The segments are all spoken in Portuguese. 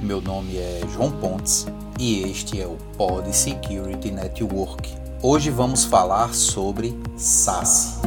meu nome é João Pontes e este é o Pod Security Network. Hoje vamos falar sobre SaaS.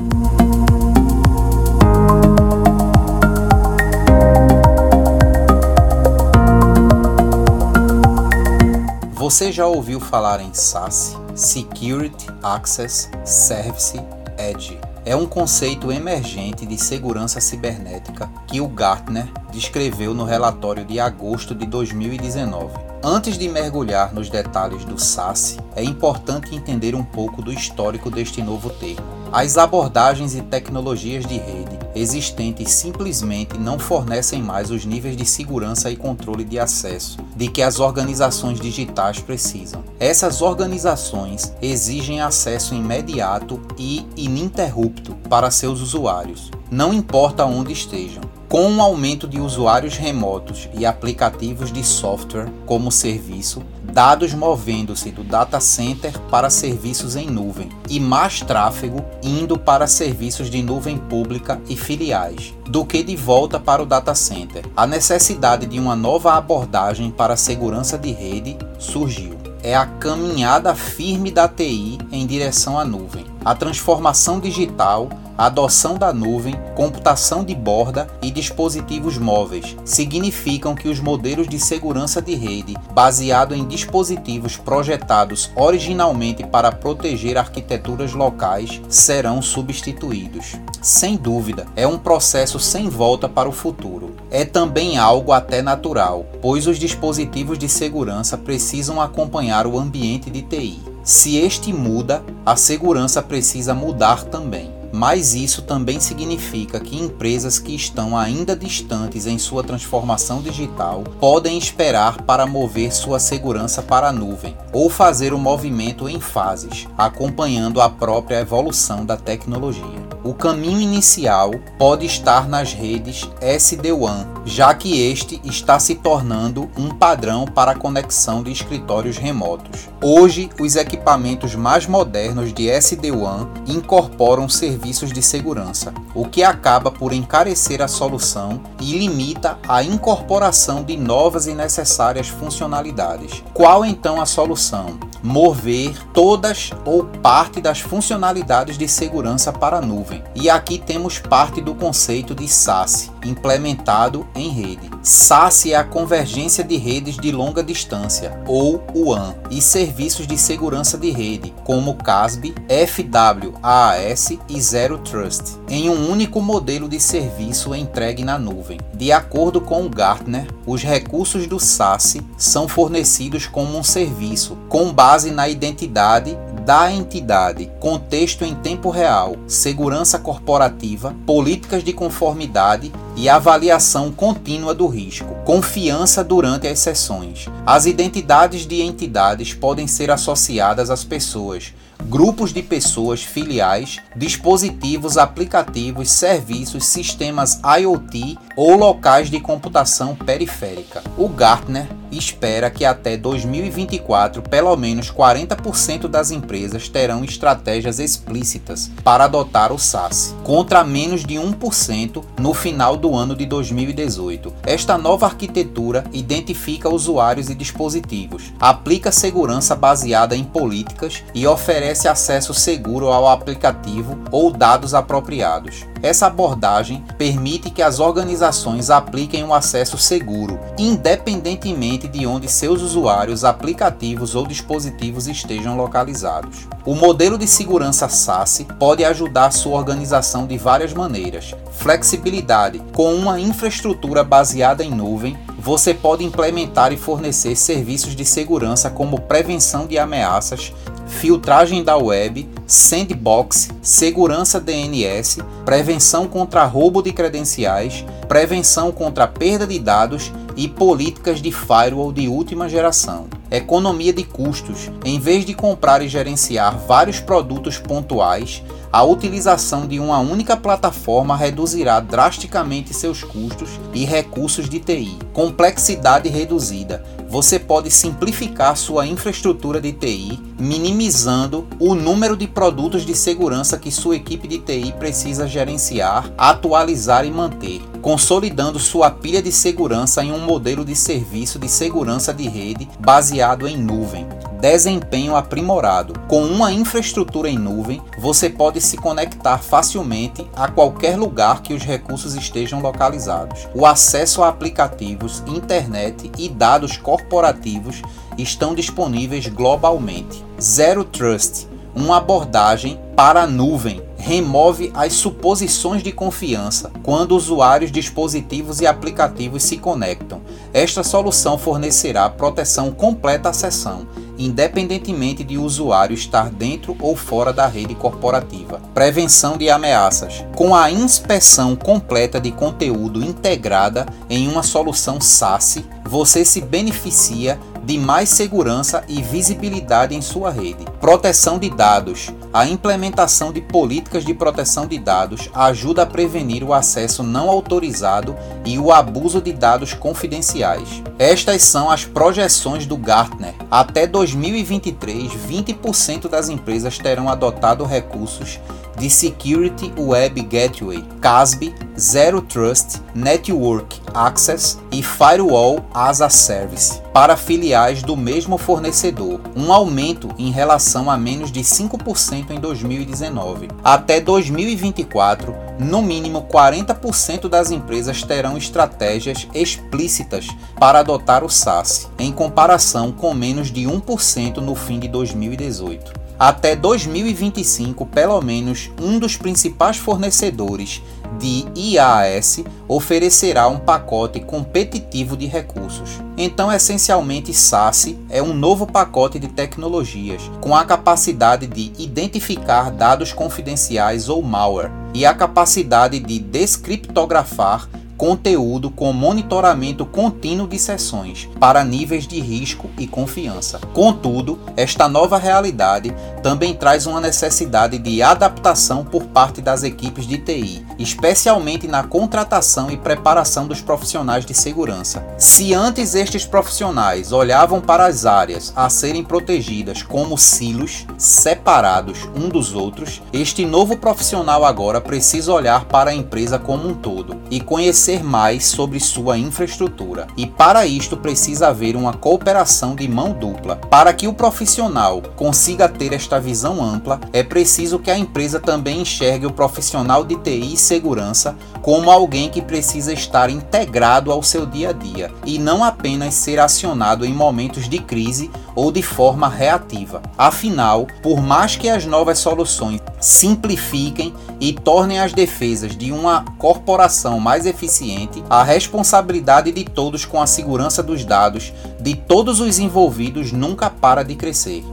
Você já ouviu falar em SaaS? Security Access Service Edge é um conceito emergente de segurança cibernética que o Gartner descreveu no relatório de agosto de 2019. Antes de mergulhar nos detalhes do SaaS, é importante entender um pouco do histórico deste novo termo. As abordagens e tecnologias de rede existentes simplesmente não fornecem mais os níveis de segurança e controle de acesso de que as organizações digitais precisam. Essas organizações exigem acesso imediato e ininterrupto para seus usuários, não importa onde estejam. Com o aumento de usuários remotos e aplicativos de software como serviço, dados movendo-se do data center para serviços em nuvem e mais tráfego indo para serviços de nuvem pública e filiais, do que de volta para o data center. A necessidade de uma nova abordagem para a segurança de rede surgiu. É a caminhada firme da TI em direção à nuvem. A transformação digital adoção da nuvem, computação de borda e dispositivos móveis significam que os modelos de segurança de rede, baseado em dispositivos projetados originalmente para proteger arquiteturas locais, serão substituídos. Sem dúvida, é um processo sem volta para o futuro. É também algo até natural, pois os dispositivos de segurança precisam acompanhar o ambiente de TI. Se este muda, a segurança precisa mudar também mas isso também significa que empresas que estão ainda distantes em sua transformação digital podem esperar para mover sua segurança para a nuvem ou fazer o movimento em fases, acompanhando a própria evolução da tecnologia. O caminho inicial pode estar nas redes SD-WAN, já que este está se tornando um padrão para a conexão de escritórios remotos. Hoje, os equipamentos mais modernos de SD-WAN incorporam serviços de segurança, o que acaba por encarecer a solução e limita a incorporação de novas e necessárias funcionalidades. Qual então a solução? Mover todas ou parte das funcionalidades de segurança para a nuvem. E aqui temos parte do conceito de SaaS, implementado em rede. SaaS é a convergência de redes de longa distância, ou WAN, e serviços de segurança de rede, como CASB, FWAAS e Zero Trust, em um único modelo de serviço entregue na nuvem. De acordo com o Gartner, os recursos do SaaS são fornecidos como um serviço, com base na identidade da entidade, contexto em tempo real, segurança corporativa, políticas de conformidade e avaliação contínua do risco, confiança durante as sessões. As identidades de entidades podem ser associadas às pessoas, grupos de pessoas filiais, dispositivos, aplicativos, serviços, sistemas IoT ou locais de computação periférica. O Gartner espera que até 2024, pelo menos 40% das empresas terão estratégias explícitas para adotar o SaaS, contra menos de 1% no final do ano de 2018. Esta nova arquitetura identifica usuários e dispositivos, aplica segurança baseada em políticas e oferece acesso seguro ao aplicativo ou dados apropriados. Essa abordagem permite que as organizações apliquem um acesso seguro, independentemente de onde seus usuários, aplicativos ou dispositivos estejam localizados. O modelo de segurança SaaS pode ajudar sua organização de várias maneiras. Flexibilidade: com uma infraestrutura baseada em nuvem, você pode implementar e fornecer serviços de segurança como prevenção de ameaças, filtragem da web, sandbox, segurança DNS, prevenção contra roubo de credenciais, prevenção contra perda de dados e políticas de firewall de última geração. Economia de custos. Em vez de comprar e gerenciar vários produtos pontuais, a utilização de uma única plataforma reduzirá drasticamente seus custos e recursos de TI. Complexidade reduzida. Você pode simplificar sua infraestrutura de TI, minimizando o número de produtos de segurança que sua equipe de TI precisa gerenciar, atualizar e manter, consolidando sua pilha de segurança em um modelo de serviço de segurança de rede baseado em nuvem desempenho aprimorado. Com uma infraestrutura em nuvem, você pode se conectar facilmente a qualquer lugar que os recursos estejam localizados. O acesso a aplicativos, internet e dados corporativos estão disponíveis globalmente. Zero Trust, uma abordagem para a nuvem remove as suposições de confiança quando usuários, dispositivos e aplicativos se conectam. Esta solução fornecerá proteção completa à sessão independentemente de o usuário estar dentro ou fora da rede corporativa. Prevenção de ameaças. Com a inspeção completa de conteúdo integrada em uma solução SaaS, você se beneficia de mais segurança e visibilidade em sua rede. Proteção de dados. A implementação de políticas de proteção de dados ajuda a prevenir o acesso não autorizado e o abuso de dados confidenciais. Estas são as projeções do Gartner. Até 2023, 20% das empresas terão adotado recursos de Security Web Gateway, CASB, Zero Trust, Network Access e Firewall as a Service para filiais do mesmo fornecedor, um aumento em relação a menos de 5% em 2019. Até 2024, no mínimo 40% das empresas terão estratégias explícitas para adotar o SaaS, em comparação com menos de 1% no fim de 2018. Até 2025, pelo menos um dos principais fornecedores de IaaS oferecerá um pacote competitivo de recursos. Então, essencialmente, SaaS é um novo pacote de tecnologias com a capacidade de identificar dados confidenciais ou malware e a capacidade de descriptografar conteúdo com monitoramento contínuo de sessões para níveis de risco e confiança. Contudo, esta nova realidade também traz uma necessidade de adaptação por parte das equipes de TI, especialmente na contratação e preparação dos profissionais de segurança. Se antes estes profissionais olhavam para as áreas a serem protegidas como silos separados um dos outros, este novo profissional agora precisa olhar para a empresa como um todo e conhecer conhecer mais sobre sua infraestrutura. E para isto precisa haver uma cooperação de mão dupla. Para que o profissional consiga ter esta visão ampla, é preciso que a empresa também enxergue o profissional de TI e segurança como alguém que precisa estar integrado ao seu dia a dia e não apenas ser acionado em momentos de crise ou de forma reativa. Afinal, por mais que as novas soluções simplifiquem e tornem as defesas de uma corporação mais eficiente, a responsabilidade de todos com a segurança dos dados de todos os envolvidos nunca para de crescer.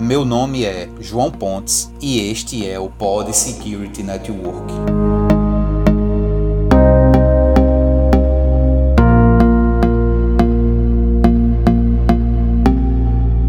Meu nome é João Pontes e este é o Pod Security Network.